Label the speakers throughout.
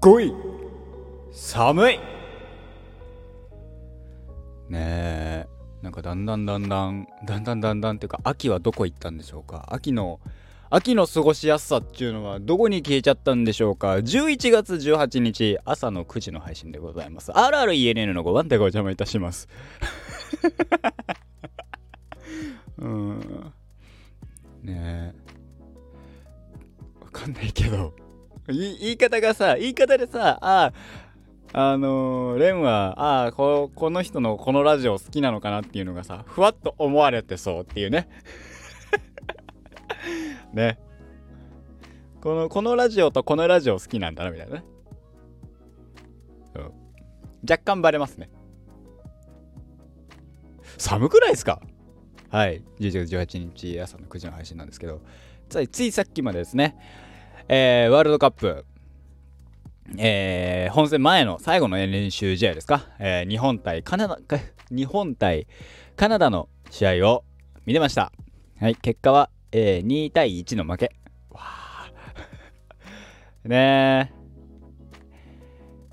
Speaker 1: ごい。寒い。ねえ。なんかだんだんだんだんだんだんだんだんっていうか秋はどこ行ったんでしょうか？秋の秋の過ごしやすさっていうのはどこに消えちゃったんでしょうか？11月18日朝の9時の配信でございます。RRENN の5番手ご邪魔いたします。うん。ねえ。わかんないけど。言い方がさ言い方でさああのー、レンはああここの人のこのラジオ好きなのかなっていうのがさふわっと思われてそうっていうね。ね。このこのラジオとこのラジオ好きなんだなみたいなね、若干バレますね。寒くないですか？はい。11月18日朝の9時の配信なんですけど。ついさっきまでですね、えー、ワールドカップえー、本戦前の最後の練習試合ですか、えー、日本対カナダ、日本対カナダの試合を見てました。はい、結果はえー、2対1の負け。わ ね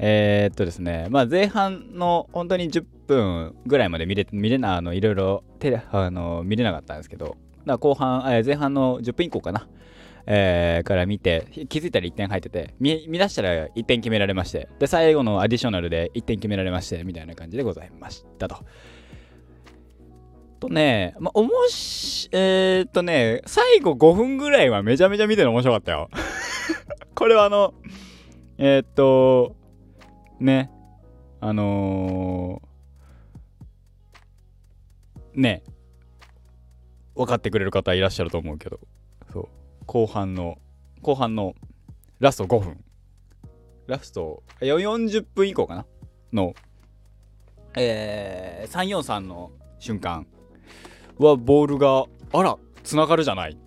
Speaker 1: え。えー、っとですね、まあ前半の本当に10分ぐらいまで見れ、見れな、あの、いろいろあの見れなかったんですけど、だ後半、えー、前半の10分以降かな、えー、から見て、気づいたら1点入ってて、見見出したら1点決められまして、で、最後のアディショナルで1点決められまして、みたいな感じでございましたと。とね、まあ、おもし、えー、っとね、最後5分ぐらいはめちゃめちゃ見てるの面白かったよ。これはあの、えー、っと、ね、あのー、ね、分かってくれる方いらっしゃると思うけど、後半の、後半のラスト5分。ラスト、40分以降かな？の、えー、343の瞬間。はボールがあらつながるじゃない。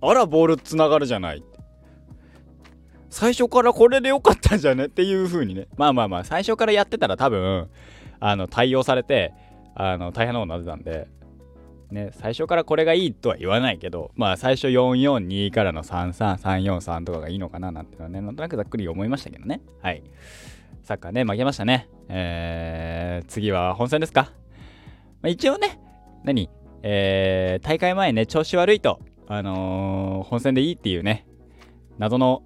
Speaker 1: あらボールつながるじゃない。最初からこれでよかったんじゃね？っていう風にね。まあまあまあ最初からやってたら多分あの対応されてあの大変なことになってたんで。ね最初からこれがいいとは言わないけどまあ最初442からの33343とかがいいのかななんてのはねなんとなくざっくり思いましたけどね。はい。サッカーね負けましたね。えー、次は本戦ですか、まあ、一応ね何？えー、大会前ね、調子悪いと、あのー、本戦でいいっていうね、謎の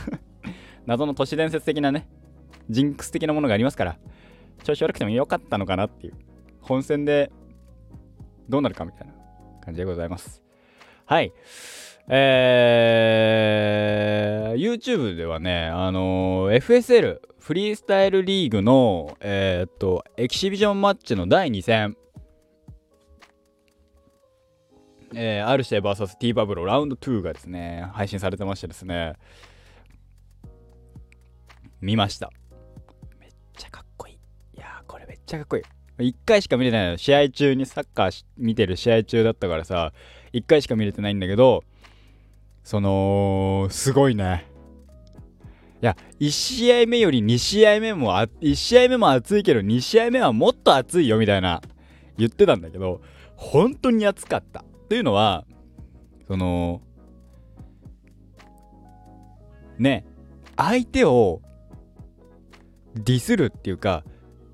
Speaker 1: 謎の都市伝説的なね、ジンクス的なものがありますから、調子悪くてもよかったのかなっていう、本戦でどうなるかみたいな感じでございます。はい。えー、YouTube ではね、あのー、FSL、フリースタイルリーグの、えー、っと、エキシビジョンマッチの第2戦、えー、アルシェ VS ティーバブロラウンド2がですね、配信されてましてですね、見ました。めっちゃかっこいい。いやこれめっちゃかっこいい。1回しか見れないの。試合中にサッカー見てる試合中だったからさ、1回しか見れてないんだけど、その、すごいね。いや、1試合目より2試合目もあ、1試合目も熱いけど、2試合目はもっと熱いよみたいな言ってたんだけど、本当に熱かった。というのは、その、ね、相手をディスるっていうか、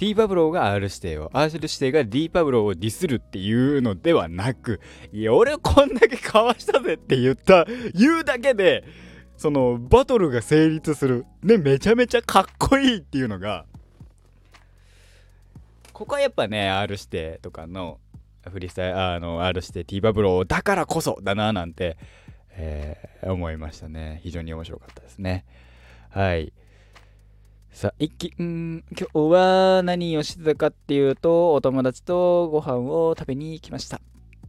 Speaker 1: T パブローが R 指定を、R 指定が D パブローをディスるっていうのではなく、いや、俺こんだけかわしたぜって言った、言うだけで、その、バトルが成立する。ね、めちゃめちゃかっこいいっていうのが、ここはやっぱね、R 指定とかの、フリースタイルあの R してティーバブローだからこそだななんて、えー、思いましたね。非常に面白かったですね。はい。さあ、一気、ん今日は何をしてたかっていうと、お友達とご飯を食べに来ました。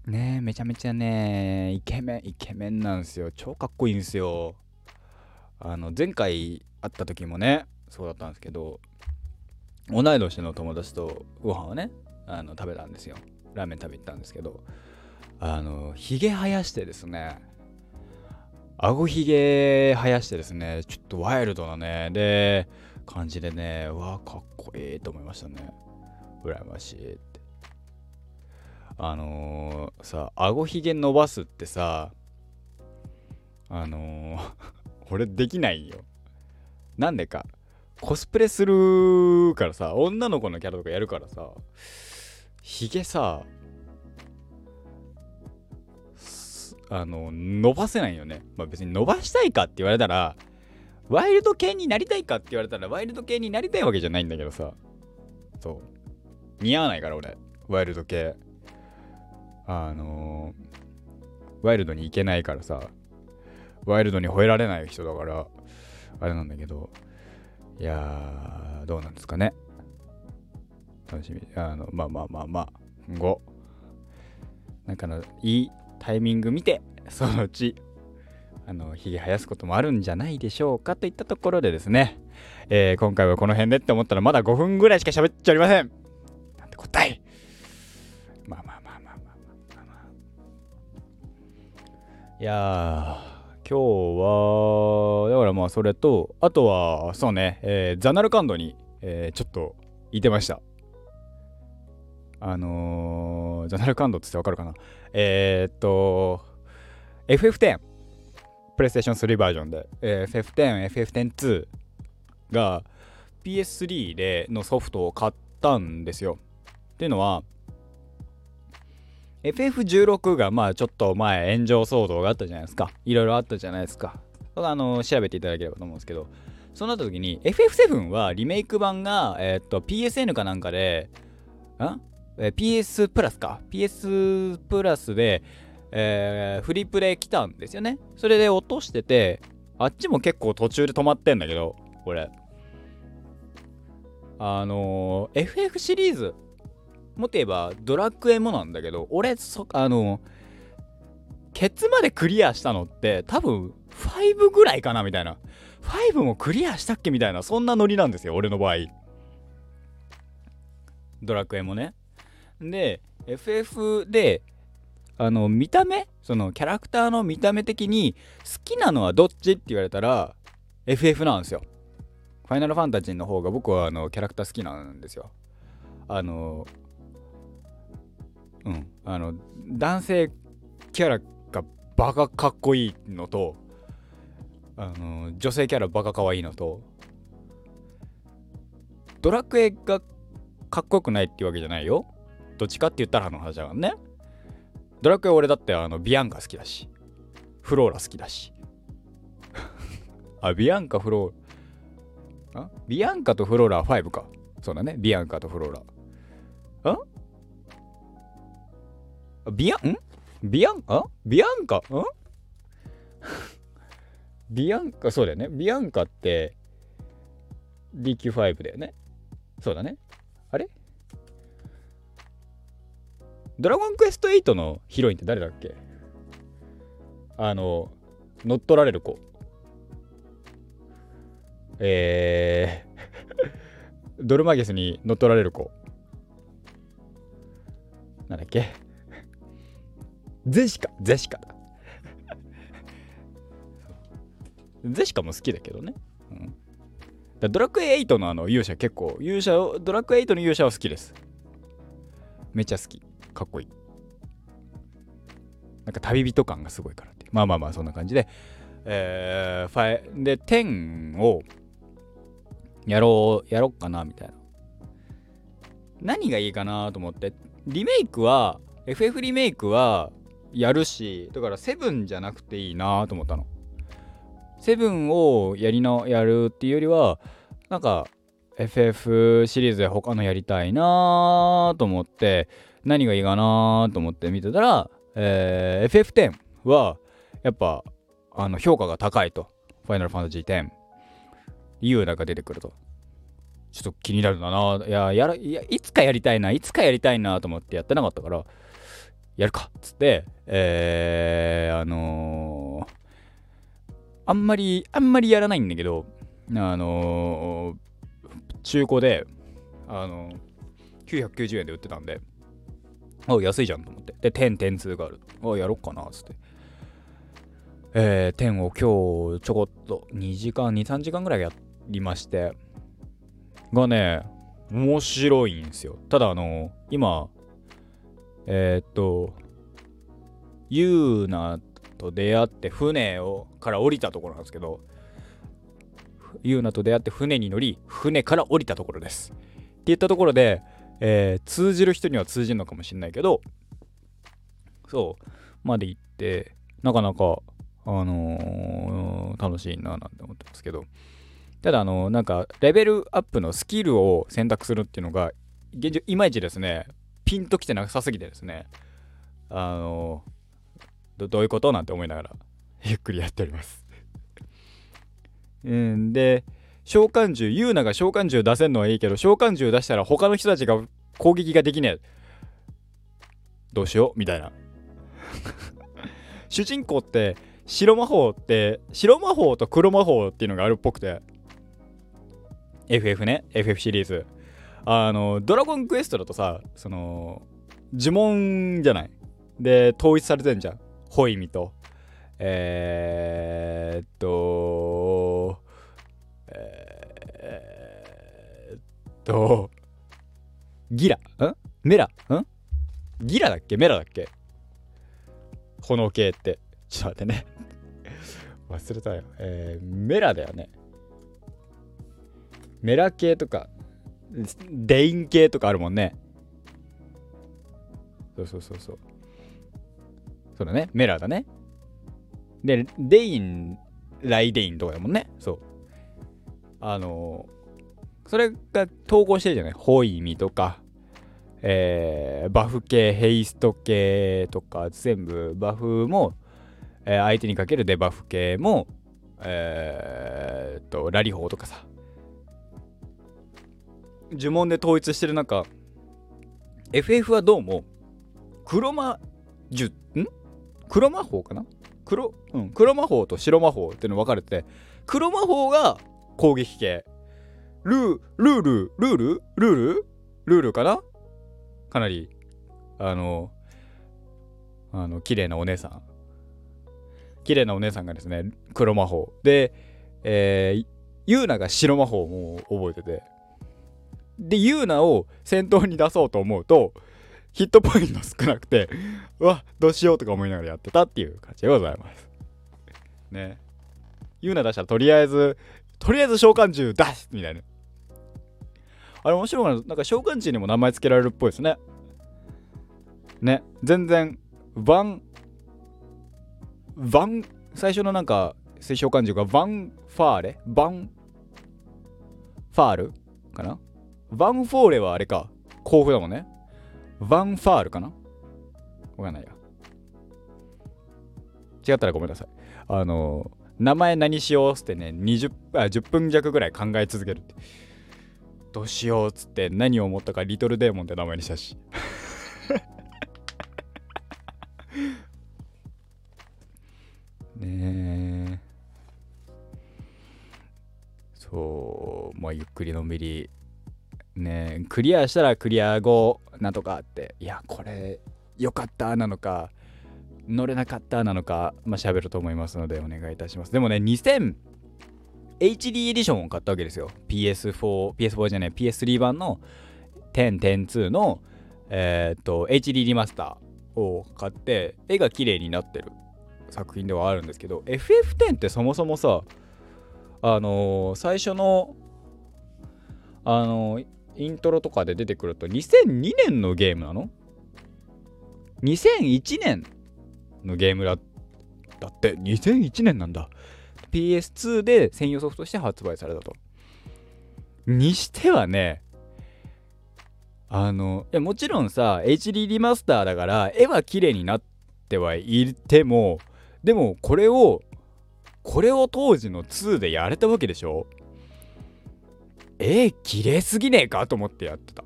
Speaker 1: ねめちゃめちゃね、イケメン、イケメンなんですよ。超かっこいいんですよ。あの、前回会った時もね、そうだったんですけど、同い年の友達とご飯をね、あの食べたんですよ。ラーメン食べ行ったんですけどあのひげ生やしてですね顎ひげ生やしてですねちょっとワイルドなねで感じでねうわかっこいいと思いましたね。羨ましいって。あのー、さ顎ひげ伸ばすってさあのー、俺できないよ。なんでか。コスプレするからさ女の子のキャラとかやるからさひげさあの伸ばせないよね。まあ別に伸ばしたいかって言われたらワイルド系になりたいかって言われたらワイルド系になりたいわけじゃないんだけどさ。そう。似合わないから俺。ワイルド系。あのー、ワイルドに行けないからさ。ワイルドに吠えられない人だからあれなんだけど。いやーどうなんですかね。楽しみ。あのまあまあまあまあ。5なんかのいいタイミング見てそのうち。あのひげ生やすこともあるんじゃないでしょうかといったところでですね、えー、今回はこの辺でって思ったらまだ5分ぐらいしか喋っちゃおりません。なんて答え。まあまあまあまあまあまあまあいや今日はだからまあそれとあとはそうね、えー、ザナルカンドに、えー、ちょっといてました。あのー、ザナルカンドってわかるかな。えー、っと FF10 プレイステーション3バージョンで、えー、FF10、FF102 が PS3 でのソフトを買ったんですよ。っていうのは FF16 がまあちょっと前炎上騒動があったじゃないですか。いろいろあったじゃないですか。あの調べていただければと思うんですけど、そうなった時に FF7 はリメイク版が、え、っと PSN かなんかで、んえ PS プラスか PS プラスでえー、フリップで来たんですよね。それで落としてて、あっちも結構途中で止まってんだけど、これ。あのー、FF シリーズ、もっと言えばドラッグエモなんだけど、俺、そ、あのー、ケツまでクリアしたのって多分5ぐらいかなみたいな。5もクリアしたっけみたいな、そんなノリなんですよ、俺の場合。ドラクエもね。で、FF で、あの見た目そのキャラクターの見た目的に好きなのはどっちって言われたら FF なんですよ。ファイナルファンタジーの方が僕はあのキャラクター好きなんですよ。あのうんあの男性キャラがバカかっこいいのとあの女性キャラバカかわいいのとドラクエがかっこよくないっていうわけじゃないよ。どっちかって言ったらの話だからね。ドラクエ俺だってあのビアンカ好きだし。フローラ好きだし。あビアンカフローラ。あ？ビアンカとフローラは5か。そうだね。ビアンカとフローラ。あ？ビアン？ん？ビアン？あ？ビアンカ？ん ビアンカそうだよね。ビアンカって DQ5 だよね。そうだね。ドラゴンクエスト8のヒロインって誰だっけ？あの、乗っ取られる子。えー ドルマゲスに乗っ取られる子。なんだっけ？ゼシカ、ゼシカだ。ゼシカも好きだけどね。うん、だドラクエ8のあの勇者結構、勇者を、ドラクエ8の勇者は好きです。めっちゃ好き。かっこいい。なんか旅人感がすごいからって。まあまあまあ、そんな感じで。えー、ファイ、で、10をやろう、やろっかな、みたいな。何がいいかなと思って。リメイクは、FF リメイクはやるし、だから7じゃなくていいなと思ったの。7をやりの、やるっていうよりは、なんか、FF シリーズで他のやりたいなと思って、何がいいかなと思って見てたら、えー、FF10 はやっぱあの評価が高いと。ファイナルファンタジー10。ユーナが出てくると。ちょっと気になるな。いや、やら、いや、いつかやりたいな、いつかやりたいなと思ってやってなかったから、やるかっつって、えー、あのー、あんまり、あんまりやらないんだけど、あのー、中古で、あのー、990円で売ってたんで、あ、安いじゃんと思って。で、10、点2がある。あ、やろっかな、つって。えー、10を今日ちょこっと2時間、2、3時間ぐらいやりまして、がね、面白いんですよ。ただ、あの、今、えー、っと、ユーナと出会って船をから降りたところなんですけど、ユーナと出会って船に乗り船から降りたところですって言ったところで、えー、通じる人には通じるのかもしれないけどそうまで行ってなかなかあのー、楽しいななんて思ってますけど。ただあのー、なんかレベルアップのスキルを選択するっていうのが現状いまいちですねピンときてなさすぎてですねあのー、どういうことなんて思いながらゆっくりやっております。うんで召喚獣ユーナが召喚獣出せんのはいいけど召喚獣出したら他の人たちが攻撃ができねえ。どうしよう？みたいな。主人公って白魔法って白魔法と黒魔法っていうのがあるっぽくて。FF ね。FF シリーズ。あのドラゴンクエストだとさその呪文じゃない。で統一されてんじゃん。ホイミと。えー、とギラん？メラん？ギラだっけ？メラだっけ？炎系って。ちょっと待ってね。忘れたよ。えー、メラだよね。メラ系とかデイン系とかあるもんね。そうそうそうそう。そうだね。メラだね。でデインライデインとかだもんね。そう。あのー、それが投稿してるじゃない？ホイミとか。えー、バフ系ヘイスト系とか全部バフも、えー、相手にかけるデバフ系もえー、っとラリホーとかさ。呪文で統一してる中 FF はどうも黒魔術ん？黒魔法かな？黒,、うん、黒魔法と白魔法っていうの分かれて黒魔法が攻撃系。ルールールルール？ルール？ルールかな？かなりあのあの綺麗なお姉さん。綺麗なお姉さんがですね黒魔法。で、えー、ユーナが白魔法も覚えてて。でユーナを先頭に出そうと思うとヒットポイント少なくてうわどうしようとか思いながらやってたっていう感じでございます。ね。ユーナ出したらとりあえずとりあえず召喚獣出すみたいな。あれ面白いななんか召喚獣にも名前付けられるっぽいですね。ね。全然バンバン最初のなんか召喚獣がバンファーレ？バンファール？かな？バンフォーレはあれか。甲府だもんね。バンファールかな？わかんないや。違ったらごめんなさい。あの名前何しようっつってね20あ10分弱ぐらい考え続けるって。どうしようっつって何を思ったかリトルデーモンって名前にしたし。ねえ。そう。まあゆっくりのんびり。ねえ。クリアしたらクリア後なんとかって。いやこれよかったなのか。乗れなかったなのか。まあ喋ると思いますのでお願いいたします。でもね2000 HD エディションを買ったわけですよ。PS4 PS4 じゃない PS3 版の10.2のえー、っと HD リマスターを買って絵が綺麗になってる作品ではあるんですけど FF10 ってそもそもさあのー、最初のあのー、イントロとかで出てくると2002年のゲームなの ?2001 年のゲームだだって。2001年なんだ。PS2 で専用ソフトとして発売されたと。にしてはねあのいやもちろんさ HD リマスターだから絵は綺麗になってはいてもでもこれをこれを当時の2でやれたわけでしょ？えー、綺麗すぎねえかと思ってやってた。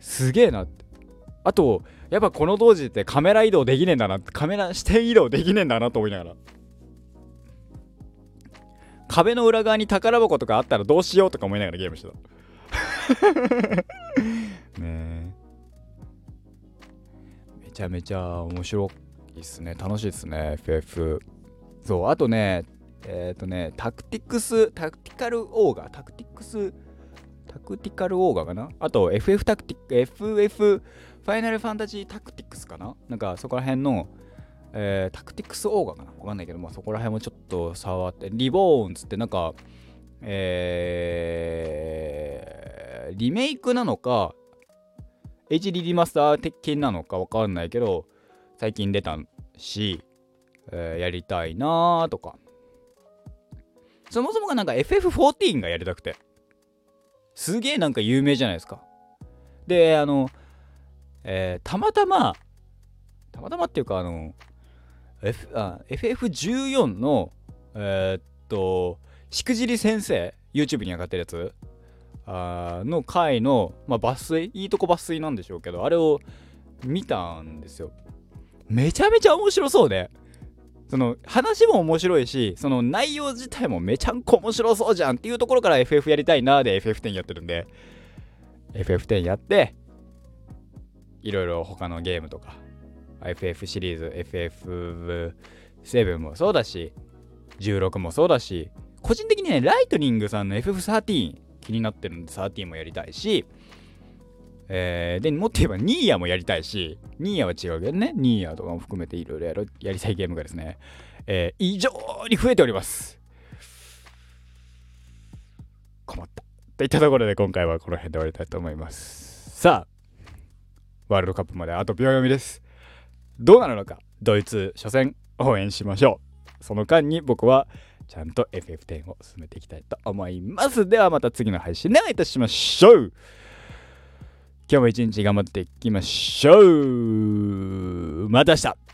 Speaker 1: すげえなって。あとやっぱこの当時ってカメラ移動できねえんだなカメラ視点移動できねえんだなと思いながら。壁の裏側に宝箱とかあったらどうしようとか思いながらゲームしてた。ねめちゃめちゃ面白いっすね。楽しいっすね FF そうあとねえっ、ー、とねタクティクスタクティカルオーガタクティクスタクティカルオーガかな？あと FF タクティック FF ファイナルファンタジータクティクスかな？なんかそこら辺のえー、タクティクスオーガかなわかんないけど、まあ、そこら辺もちょっと触って、リボーンつってなんか、えー、リメイクなのか、HD リマスター的なのかわかんないけど、最近出たし、えー、やりたいなーとか。そもそもがなんか FF14 がやりたくて。すげえなんか有名じゃないですか。で、あの、えー、たまたま、たまたまっていうか、あの、F、FF14 の、えー、っと、しくじり先生、YouTube に上がってるやつ？あの回の、まあ、抜粋、いいとこ抜粋なんでしょうけど、あれを見たんですよ。めちゃめちゃ面白そうで、その話も面白いし、その内容自体もめちゃんこ面白そうじゃんっていうところから FF やりたいなで FF10 やってるんで、FF10 やって、いろいろ他のゲームとか、FF シリーズ、FF7 もそうだし、16もそうだし、個人的にね、ライトニングさんの FF13 気になってるんで、13もやりたいし、えー、で、もっと言えばニーヤもやりたいし、ニーヤは違うけどね、ニーヤとかも含めていろいろやるやりたいゲームがですね、えー、異常に増えております。困った。といったところで今回はこの辺で終わりたいと思います。さあ、ワールドカップまであと秒読みです。どうなるのか、ドイツ初戦応援しましょう。その間に僕はちゃんと FF10 を進めていきたいと思います。ではまた次の配信でお会いいたしましょう。今日も一日頑張っていきましょう。また明日